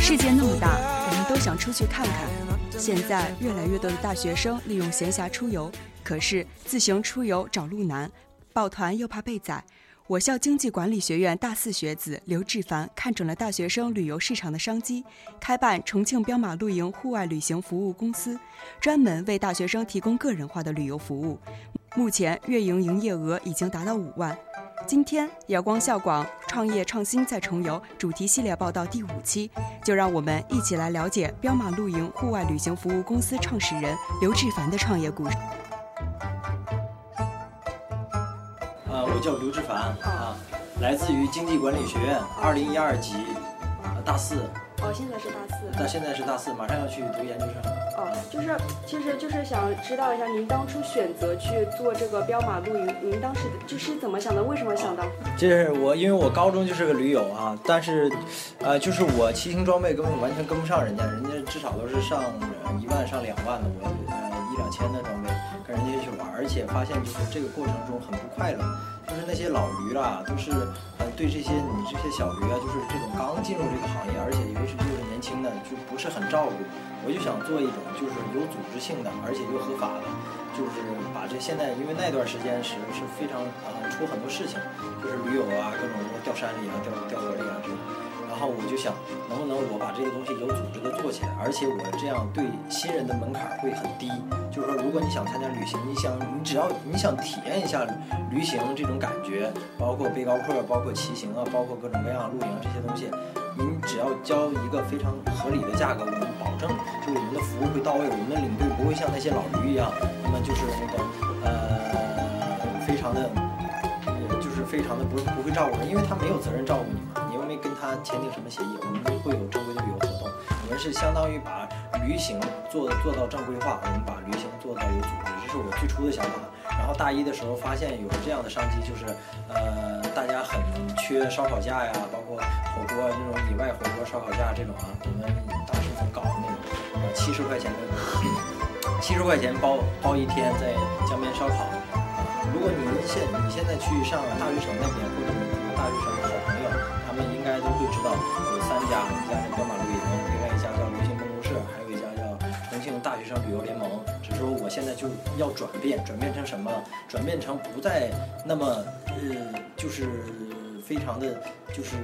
世界那么大，我们都想出去看看。现在越来越多的大学生利用闲暇出游，可是自行出游找路难，抱团又怕被宰。我校经济管理学院大四学子刘志凡看准了大学生旅游市场的商机，开办重庆彪马露营户外旅行服务公司，专门为大学生提供个人化的旅游服务。目前月营营业额已经达到五万。今天阳光校广创业创新再重游主题系列报道第五期，就让我们一起来了解彪马露营户外旅行服务公司创始人刘志凡的创业故事。我叫刘志凡啊，来自于经济管理学院，二零一二级，呃大四，哦，现在是大四。但现在是大四，马上要去读研究生。哦，就是，其实就是想知道一下，您当初选择去做这个彪马露营，您当时就是怎么想的？为什么想到？就是我，因为我高中就是个驴友啊，但是，呃，就是我骑行装备根本完全跟不上人家，人家至少都是上呃一万上两万的，我呃一两千的装备跟人家去玩，而且发现就是这个过程中很不快乐，就是那些老驴啦，都是呃对这些你这些小驴啊，就是这种刚进入这个行业，而且尤其是就是年轻的，就不是很照顾。我就想做一种就是有组织性的，而且又合法的，就是把这现在因为那段时间是是非常啊、出很多事情，就是驴友啊各种掉山里啊掉掉河里啊这种。然后我就想，能不能我把这个东西有组织的做起来，而且我这样对新人的门槛会很低。就是说，如果你想参加旅行，你想你只要你想体验一下旅行这种感觉，包括背高客，包括骑行啊，包括各种各样露营这些东西，您只要交一个非常合理的价格，我们保证就是我们的服务会到位，我们的领队不会像那些老驴一样，那么就是那个呃非常的。就是非常的不不会照顾人，因为他没有责任照顾你嘛，他签订什么协议，我们会有正规的旅游活动，我们是相当于把旅行做做到正规化，我们把旅行做到有组织，这是我最初的想法。然后大一的时候发现有这样的商机，就是呃大家很缺烧烤架呀，包括火锅那种野外火锅烧烤架这种啊，我们当时很搞的那种，呃七十块钱的，七十块钱包包一天在江边烧烤。如果你现你现在去上大学城那边，或者你大学城的好朋，我知道有三家，一家叫斑马露营，另外一家叫流行办公室，还有一家叫重庆大学生旅游联盟。只是说我现在就要转变，转变成什么？转变成不再那么呃，就是非常的，就是。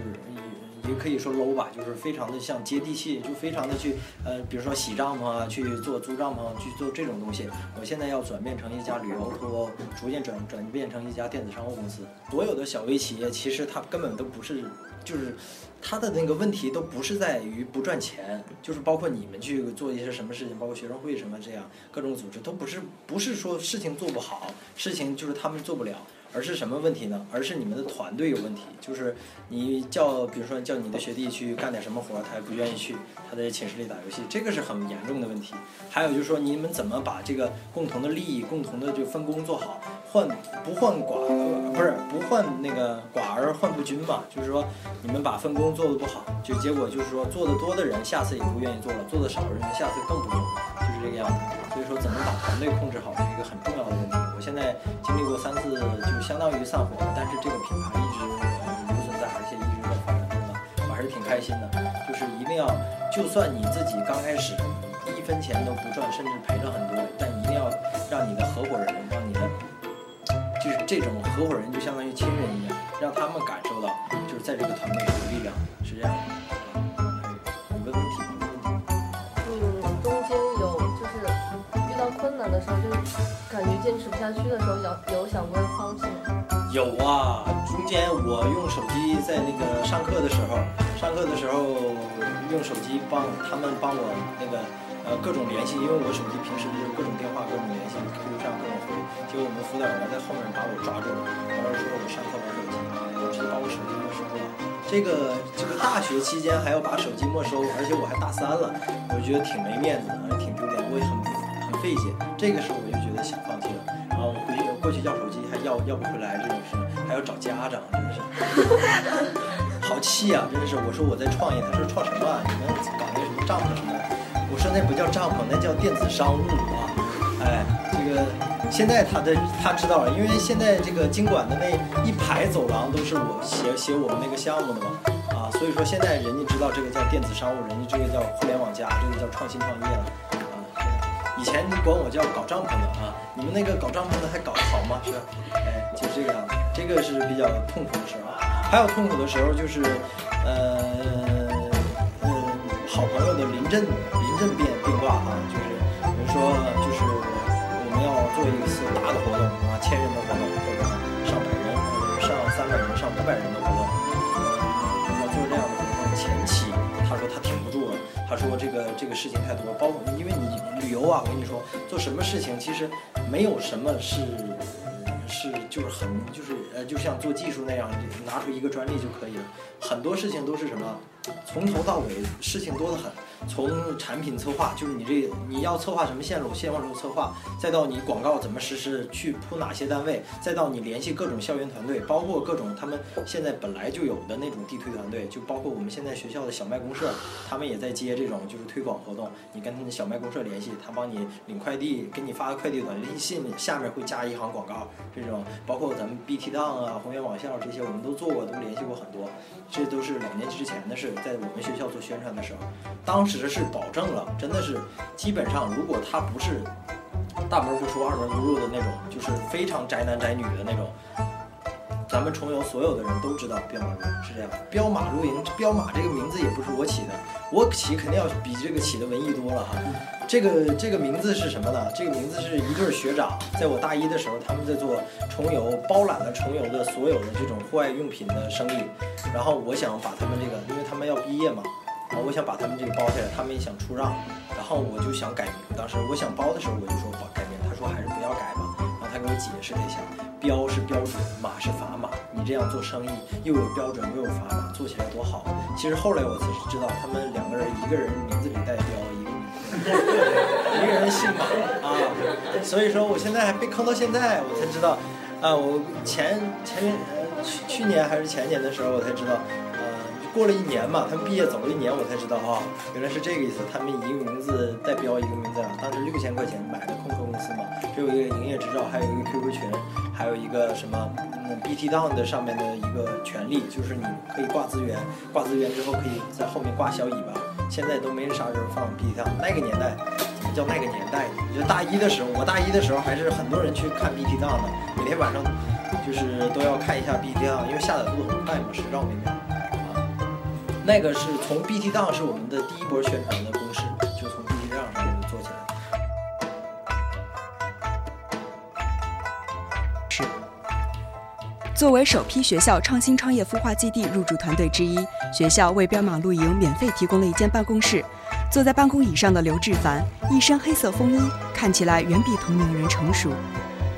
也可以说 low 吧，就是非常的像接地气，就非常的去呃，比如说洗帐篷啊，去做租帐篷，去做这种东西。我现在要转变成一家旅游托，逐渐转转变成一家电子商务公司。所有的小微企业其实它根本都不是，就是它的那个问题都不是在于不赚钱，就是包括你们去做一些什么事情，包括学生会什么这样各种组织，都不是不是说事情做不好，事情就是他们做不了。而是什么问题呢？而是你们的团队有问题。就是你叫，比如说叫你的学弟去干点什么活，他也不愿意去，他在寝室里打游戏，这个是很严重的问题。还有就是说，你们怎么把这个共同的利益、共同的就分工做好，换不换寡，呃不是不换那个寡而换不均嘛？就是说，你们把分工做得不好，就结果就是说，做得多的人下次也不愿意做了，做得少的人下次更不做，就是这个样子。所以说，怎么把团队控制好是一个很重要的问题。我现在经历过三次，就相当于散伙了，但是这个品牌一直留存在，而且一直在发展中呢，我还是挺开心的。就是一定要，就算你自己刚开始一分钱都不赚，甚至赔了很多，但一定要让你的合伙人，让你的就是这种合伙人就相当于亲人一样，让他们感受到，就是在这个团队有力量，是这样的。感觉坚持不下去的时候，有有想过放弃吗？有啊，中间我用手机在那个上课的时候，上课的时候用手机帮他们帮我那个呃各种联系，因为我手机平时就是各种电话各种联系，QQ 上各种回，结果我们辅导员在后面把我抓住了，然后说我上课玩手机，直接把我手机没收了。这个这个大学期间还要把手机没收，而且我还大三了，我觉得挺没面子的，挺丢脸，我也很很费解。这个时候我去要手机还要要不回来这种事，还要找家长，真的是。好气啊！真的是，我说我在创业，他说创什么？你们搞那什么帐篷什么的？我说那不叫帐篷，那叫电子商务啊！哎，这个现在他的他知道了，因为现在这个经管的那一排走廊都是我写写我们那个项目的嘛，啊，所以说现在人家知道这个叫电子商务，人家这个叫互联网加，这个叫创新创业了。以前你管我叫搞帐篷的啊，你们那个搞帐篷的还搞得好吗？是吧？哎，就是这个样子，这个是比较痛苦的时候。还有痛苦的时候就是，呃，嗯，好朋友的临阵临阵变变卦啊，就是比如说就是我们要做一次大的活动啊，千人的活动或者上百人、上三百人、上五百人的活动，他说这个这个事情太多，包括因为你。旅游啊，我跟你说，做什么事情其实没有什么是是就是很就是呃，就像做技术那样，拿出一个专利就可以了。很多事情都是什么，从头到尾事情多得很。从产品策划，就是你这你要策划什么线路，线路策划，再到你广告怎么实施，去铺哪些单位，再到你联系各种校园团队，包括各种他们现在本来就有的那种地推团队，就包括我们现在学校的小麦公社，他们也在接这种就是推广活动。你跟他们小麦公社联系，他帮你领快递，给你发个快递短信，下面会加一行广告。这种包括咱们 BT 档啊、宏源网校这些，我们都做过，都联系过很多。这都是两年之前的事，在我们学校做宣传的时候，当时是保证了，真的是基本上，如果他不是大门不出二门不入的那种，就是非常宅男宅女的那种，咱们重游所有的人都知道彪马露营是这样。彪马露营，彪马这个名字也不是我起的，我起肯定要比这个起的文艺多了哈。这个这个名字是什么呢？这个名字是一对学长，在我大一的时候，他们在做重游，包揽了重游的所有的这种户外用品的生意。然后我想把他们这个，因为他们要毕业嘛，然后我想把他们这个包下来，他们也想出让，然后我就想改名。当时我想包的时候，我就说把改名，他说还是不要改吧。给我解释了一下，标是标准，马是砝码，你这样做生意又有标准又有砝码，做起来多好。其实后来我才知道，他们两个人一个人名字里带标，一个。一个人姓马啊，所以说我现在还被坑到现在，我才知道，啊，我前前呃去去年还是前年的时候，我才知道，呃，过了一年嘛，他们毕业走了一年，我才知道啊，原来是这个意思。他们一个名字代标一个名字，当时六千块钱买的空壳公司嘛，只有一个营业执照，还有一个 QQ 群，还有一个什么嗯 BT 档的上面的一个权利，就是你可以挂资源，挂资源之后可以在后面挂小尾巴。现在都没啥人放 BT 档，那个年代怎么叫那个年代？就大一的时候，我大一的时候还是很多人去看 BT 档的，每天晚上就是都要看一下 BT 档，因为下载速度很快嘛，十兆每秒。那个是从 BT 档是我们的第一波宣传的公式，就从 BT 档上面做起来。是。作为首批学校创新创业孵化基地入驻团队之一，学校为彪马露营免费提供了一间办公室。坐在办公椅上的刘志凡，一身黑色风衣，看起来远比同龄人成熟。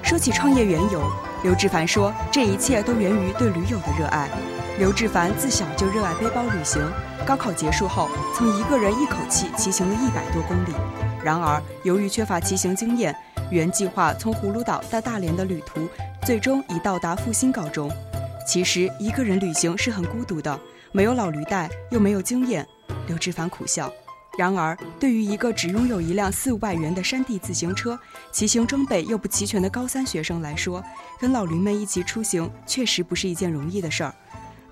说起创业缘由，刘志凡说，这一切都源于对驴友的热爱。刘志凡自小就热爱背包旅行，高考结束后，曾一个人一口气骑行了一百多公里。然而，由于缺乏骑行经验，原计划从葫芦岛到大连的旅途。最终以到达复兴告终。其实一个人旅行是很孤独的，没有老驴带，又没有经验。刘志凡苦笑。然而，对于一个只拥有一辆四五百元的山地自行车、骑行装备又不齐全的高三学生来说，跟老驴们一起出行确实不是一件容易的事儿。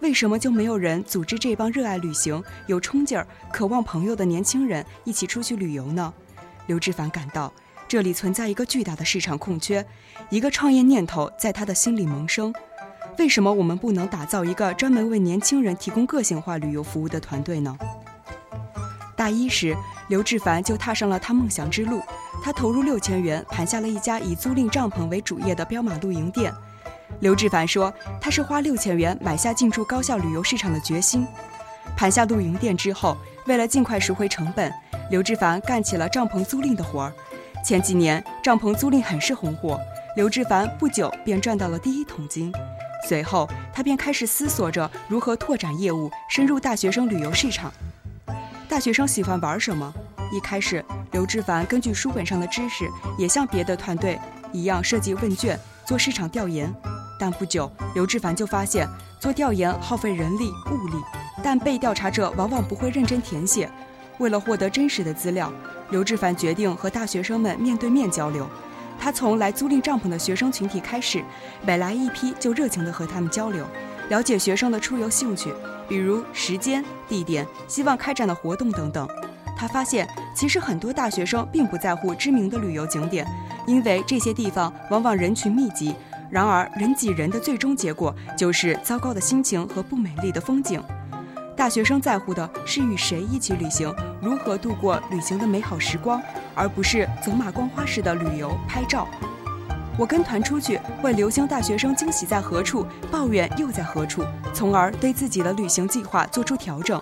为什么就没有人组织这帮热爱旅行、有冲劲儿、渴望朋友的年轻人一起出去旅游呢？刘志凡感到。这里存在一个巨大的市场空缺，一个创业念头在他的心里萌生。为什么我们不能打造一个专门为年轻人提供个性化旅游服务的团队呢？大一时，刘志凡就踏上了他梦想之路。他投入六千元，盘下了一家以租赁帐篷为主业的彪马露营店。刘志凡说：“他是花六千元买下进驻高校旅游市场的决心。”盘下露营店之后，为了尽快赎回成本，刘志凡干起了帐篷租赁的活儿。前几年帐篷租赁很是红火，刘志凡不久便赚到了第一桶金。随后，他便开始思索着如何拓展业务，深入大学生旅游市场。大学生喜欢玩什么？一开始，刘志凡根据书本上的知识，也像别的团队一样设计问卷做市场调研。但不久，刘志凡就发现做调研耗费人力物力，但被调查者往往不会认真填写。为了获得真实的资料，刘志凡决定和大学生们面对面交流。他从来租赁帐篷的学生群体开始，每来一批就热情地和他们交流，了解学生的出游兴趣，比如时间、地点、希望开展的活动等等。他发现，其实很多大学生并不在乎知名的旅游景点，因为这些地方往往人群密集。然而，人挤人的最终结果就是糟糕的心情和不美丽的风景。大学生在乎的是与谁一起旅行，如何度过旅行的美好时光，而不是走马观花式的旅游拍照。我跟团出去，问留星大学生惊喜在何处，抱怨又在何处，从而对自己的旅行计划做出调整。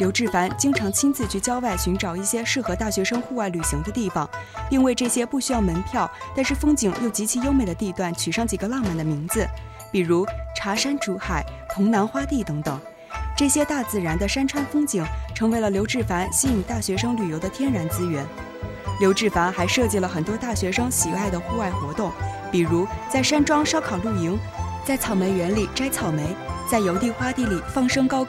刘志凡经常亲自去郊外寻找一些适合大学生户外旅行的地方，并为这些不需要门票，但是风景又极其优美的地段取上几个浪漫的名字，比如茶山竹海、潼南花地等等。这些大自然的山川风景，成为了刘志凡吸引大学生旅游的天然资源。刘志凡还设计了很多大学生喜爱的户外活动，比如在山庄烧烤露营，在草莓园里摘草莓，在邮递花地里放声高。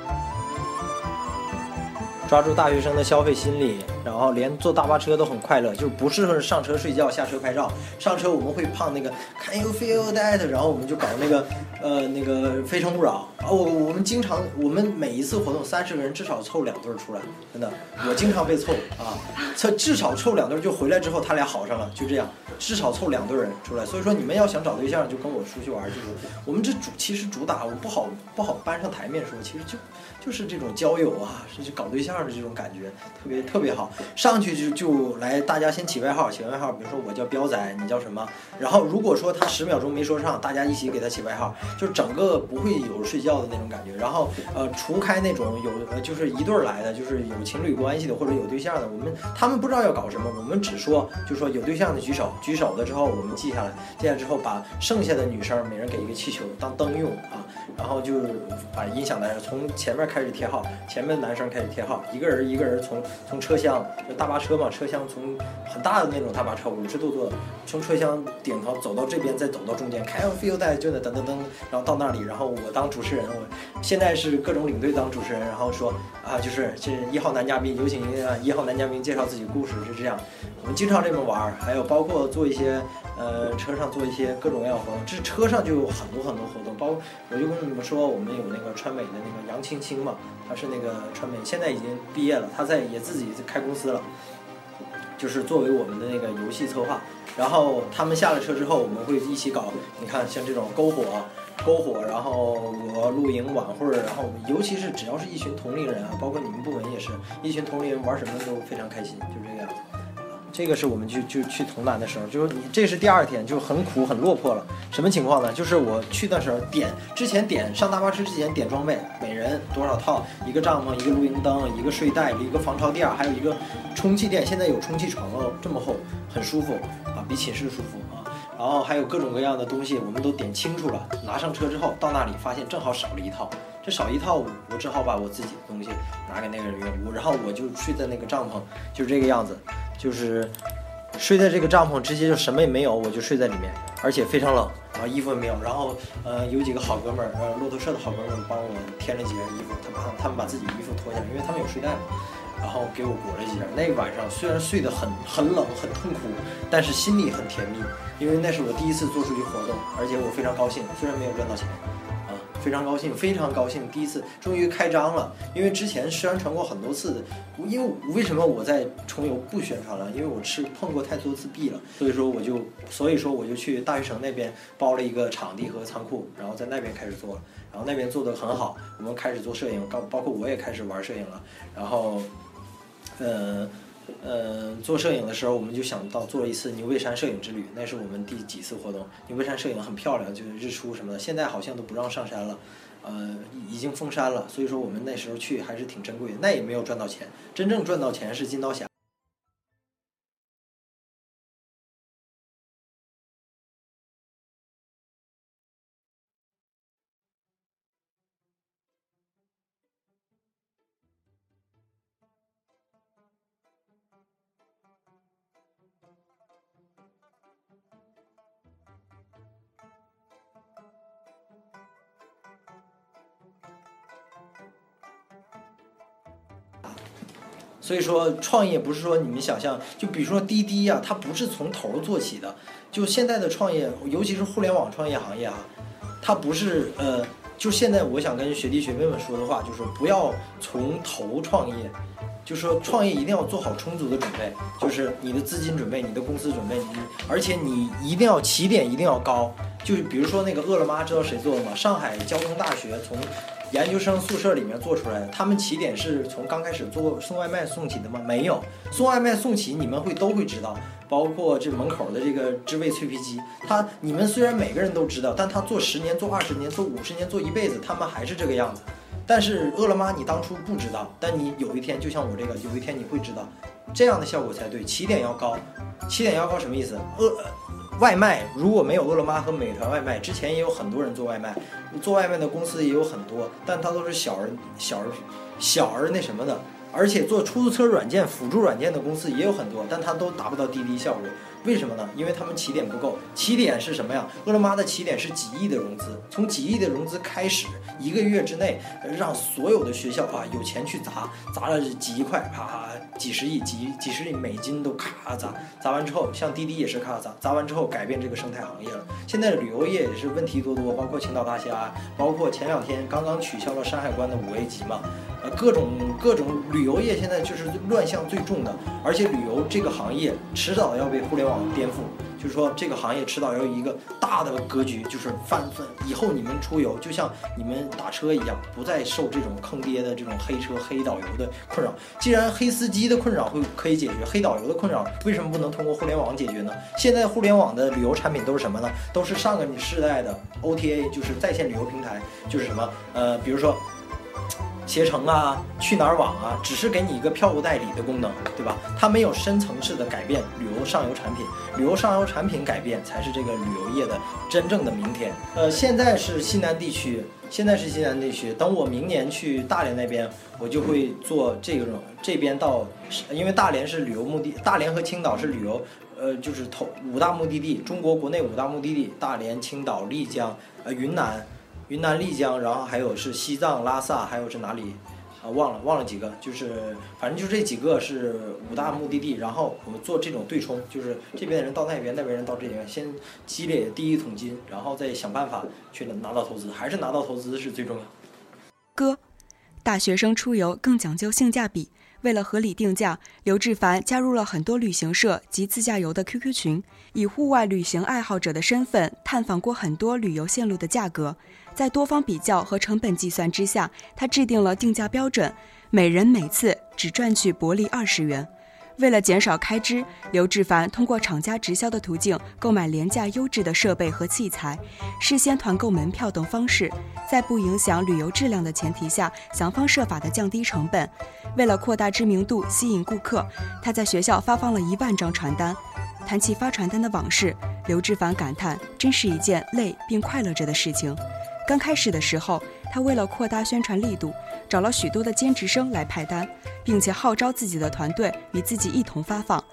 抓住大学生的消费心理，然后连坐大巴车都很快乐，就不适合上车睡觉，下车拍照。上车我们会胖那个 Can you feel that？然后我们就搞那个，呃，那个非诚勿扰啊。我我们经常，我们每一次活动三十个人至少凑两对出来，真的，我经常被凑啊，凑至少凑两对就回来之后他俩好上了，就这样，至少凑两对人出来。所以说你们要想找对象，就跟我出去玩，就是我们这主其实主打我不好不好搬上台面说，其实就就是这种交友啊，是搞对象。的这种感觉特别特别好，上去就就来，大家先起外号，起外号，比如说我叫彪仔，你叫什么？然后如果说他十秒钟没说上，大家一起给他起外号，就整个不会有睡觉的那种感觉。然后呃，除开那种有呃就是一对儿来的，就是有情侣关系的或者有对象的，我们他们不知道要搞什么，我们只说就说有对象的举手，举手了之后我们记下来，记下来之后把剩下的女生每人给一个气球当灯用啊，然后就把音响来从前面开始贴号，前面男生开始贴号。一个人一个人从从车厢，就大巴车嘛，车厢从很大的那种大巴车，五十度坐，从车厢顶头走到这边，再走到中间，开 feel 带就那噔噔噔，然后到那里，然后我当主持人，我现在是各种领队当主持人，然后说啊，就是这一号男嘉宾，有请一号男嘉宾介绍自己故事，是这样，我们经常这么玩，还有包括做一些呃车上做一些各种各样活动，这车上就有很多很多活动，包我就跟你们说，我们有那个川美的那个杨青青嘛。他是那个川美，现在已经毕业了，他在也自己开公司了，就是作为我们的那个游戏策划。然后他们下了车之后，我们会一起搞。你看，像这种篝火、篝火，然后我露营晚会，然后尤其是只要是一群同龄人啊，包括你们部门也是一群同龄人，玩什么都非常开心，就这个样子。这个是我们去就去潼南的时候，就是你这是第二天就很苦很落魄了。什么情况呢？就是我去的时候点之前点上大巴车之前点装备，每人多少套？一个帐篷，一个露营灯，一个睡袋，一个防潮垫，还有一个充气垫。现在有充气床了，这么厚，很舒服啊，比寝室舒服啊。然后还有各种各样的东西，我们都点清楚了。拿上车之后到那里发现正好少了一套，这少一套我只好把我自己的东西拿给那个人员屋，然后我就睡在那个帐篷，就是这个样子。就是睡在这个帐篷，直接就什么也没有，我就睡在里面，而且非常冷，然后衣服也没有，然后呃有几个好哥们儿，呃骆驼社的好哥们儿帮我添了几件衣服，他把他们把自己衣服脱下来，因为他们有睡袋嘛，然后给我裹了几件。那晚上虽然睡得很很冷很痛苦，但是心里很甜蜜，因为那是我第一次做出去活动，而且我非常高兴，虽然没有赚到钱。非常高兴，非常高兴，第一次终于开张了。因为之前宣传过很多次，因为为什么我在重游不宣传了？因为我吃碰过太多次壁了，所以说我就，所以说我就去大学城那边包了一个场地和仓库，然后在那边开始做了，然后那边做得很好，我们开始做摄影，包包括我也开始玩摄影了，然后，嗯。呃做摄影的时候，我们就想到做一次牛背山摄影之旅，那是我们第几次活动？牛背山摄影很漂亮，就是日出什么的。现在好像都不让上山了，呃，已经封山了。所以说我们那时候去还是挺珍贵的，那也没有赚到钱。真正赚到钱是金刀峡。所以说，创业不是说你们想象，就比如说滴滴呀、它不是从头做起的。就现在的创业，尤其是互联网创业行业啊，它不是呃，就现在我想跟学弟学妹们说的话，就是不要从头创业，就说创业一定要做好充足的准备，就是你的资金准备、你的公司准备，你而且你一定要起点一定要高。就比如说那个饿了么，知道谁做的吗？上海交通大学从研究生宿舍里面做出来的。他们起点是从刚开始做送外卖送起的吗？没有，送外卖送起你们会都会知道，包括这门口的这个知味脆皮鸡，他你们虽然每个人都知道，但他做十年、做二十年、做五十年、做一辈子，他们还是这个样子。但是饿了么你当初不知道，但你有一天就像我这个，有一天你会知道，这样的效果才对。起点要高，起点要高什么意思？饿。外卖如果没有饿了么和美团外卖，之前也有很多人做外卖，做外卖的公司也有很多，但它都是小而小而小而那什么的。而且做出租车软件辅助软件的公司也有很多，但它都达不到滴滴效果。为什么呢？因为他们起点不够。起点是什么呀？饿了么的起点是几亿的融资，从几亿的融资开始，一个月之内让所有的学校啊有钱去砸，砸了几亿块，啪，几十亿、几几十亿美金都咔砸，砸完之后，像滴滴也是咔砸，砸完之后改变这个生态行业了。现在的旅游业也是问题多多，包括青岛大虾，包括前两天刚刚取消了山海关的五 A 级嘛。呃，各种各种旅游业现在就是乱象最重的，而且旅游这个行业迟早要被互联网颠覆。就是说，这个行业迟早要有一个大的格局，就是翻翻以后你们出游就像你们打车一样，不再受这种坑爹的这种黑车黑导游的困扰。既然黑司机的困扰会可以解决，黑导游的困扰为什么不能通过互联网解决呢？现在互联网的旅游产品都是什么呢？都是上个世代的 OTA，就是在线旅游平台，就是什么呃，比如说。携程啊，去哪儿网啊，只是给你一个票务代理的功能，对吧？它没有深层次的改变旅游上游产品，旅游上游产品改变才是这个旅游业的真正的明天。呃，现在是西南地区，现在是西南地区。等我明年去大连那边，我就会做这种这边到，因为大连是旅游目的，大连和青岛是旅游，呃，就是头五大目的地，中国国内五大目的地，大连、青岛、丽江、呃云南。云南丽江，然后还有是西藏拉萨，还有是哪里？啊，忘了忘了几个，就是反正就这几个是五大目的地。然后我们做这种对冲，就是这边的人到那边，那边人到这边，先积累第一桶金，然后再想办法去拿到投资，还是拿到投资是最重要。哥，大学生出游更讲究性价比。为了合理定价，刘志凡加入了很多旅行社及自驾游的 QQ 群，以户外旅行爱好者的身份探访过很多旅游线路的价格。在多方比较和成本计算之下，他制定了定价标准：每人每次只赚取薄利二十元。为了减少开支，刘志凡通过厂家直销的途径购买廉价优质的设备和器材，事先团购门票等方式，在不影响旅游质量的前提下，想方设法的降低成本。为了扩大知名度、吸引顾客，他在学校发放了一万张传单。谈起发传单的往事，刘志凡感叹：“真是一件累并快乐着的事情。”刚开始的时候，他为了扩大宣传力度，找了许多的兼职生来派单，并且号召自己的团队与自己一同发放。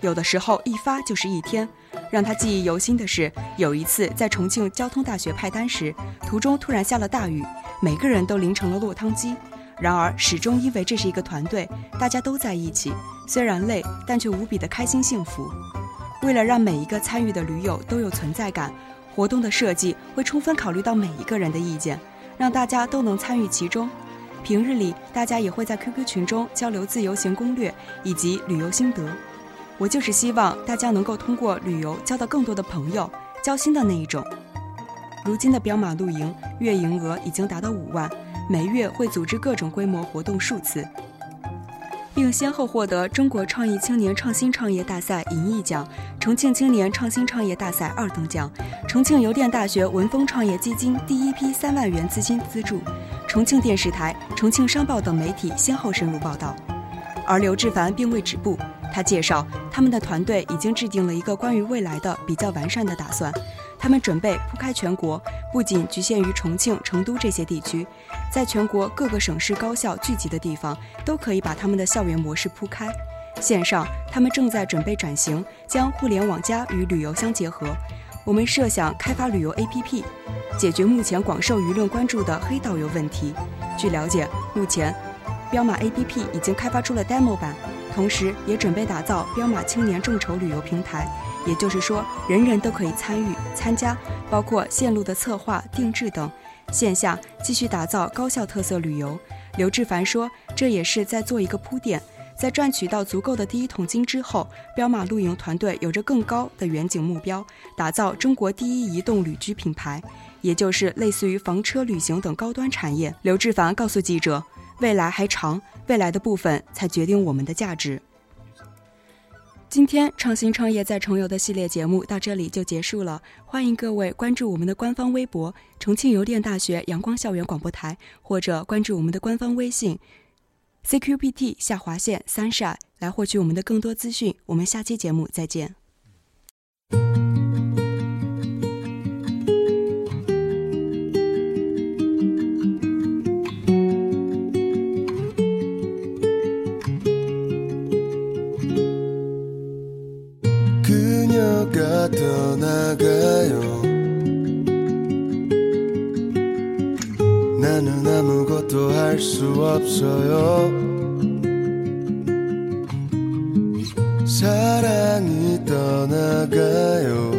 有的时候一发就是一天。让他记忆犹新的是，有一次在重庆交通大学派单时，途中突然下了大雨，每个人都淋成了落汤鸡。然而始终因为这是一个团队，大家都在一起，虽然累，但却无比的开心幸福。为了让每一个参与的驴友都有存在感。活动的设计会充分考虑到每一个人的意见，让大家都能参与其中。平日里，大家也会在 QQ 群中交流自由行攻略以及旅游心得。我就是希望大家能够通过旅游交到更多的朋友，交心的那一种。如今的彪马露营月营额已经达到五万，每月会组织各种规模活动数次。并先后获得中国创意青年创新创业大赛银翼奖、重庆青年创新创业大赛二等奖、重庆邮电大学文峰创业基金第一批三万元资金资助，重庆电视台、重庆商报等媒体先后深入报道。而刘志凡并未止步，他介绍，他们的团队已经制定了一个关于未来的比较完善的打算。他们准备铺开全国，不仅局限于重庆、成都这些地区，在全国各个省市高校聚集的地方，都可以把他们的校园模式铺开。线上，他们正在准备转型，将互联网加与旅游相结合。我们设想开发旅游 APP，解决目前广受舆论关注的黑导游问题。据了解，目前彪马 APP 已经开发出了 demo 版，同时也准备打造彪马青年众筹旅游平台。也就是说，人人都可以参与参加，包括线路的策划、定制等。线下继续打造高校特色旅游。刘志凡说，这也是在做一个铺垫。在赚取到足够的第一桶金之后，彪马露营团队有着更高的远景目标，打造中国第一移动旅居品牌，也就是类似于房车旅行等高端产业。刘志凡告诉记者：“未来还长，未来的部分才决定我们的价值。”今天创新创业在重游的系列节目到这里就结束了，欢迎各位关注我们的官方微博“重庆邮电大学阳光校园广播台”，或者关注我们的官方微信。CQBT 下划线 Sunshine 来获取我们的更多资讯。我们下期节目再见。 나가요. 나는 아무것도 할 수 없어요. 사랑이 떠나가요.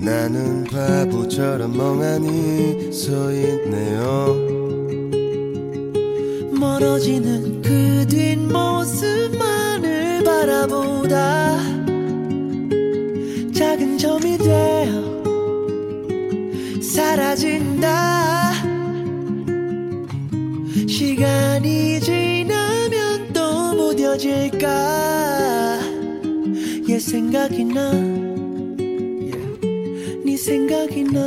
나는 바보처럼 멍하니 서 있네요. 멀어지는 그 뒷모습만을 바라보다 사라진다. 시간이 지나면 또 무뎌질까? 얘 생각이 나. yeah. 네 생각이 나.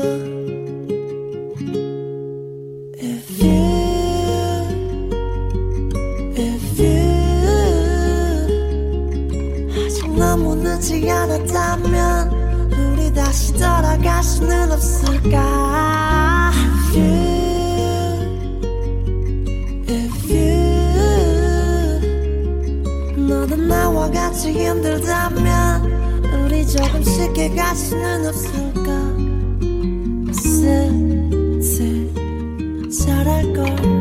If you If you. 아직 너무 늦지 않았다면 다시 돌아갈 수는 없을까? If you If you 너도 나와 같이 힘들다면 우리 조금 쉽게 갈 수는 없을까? 슬슬 잘할걸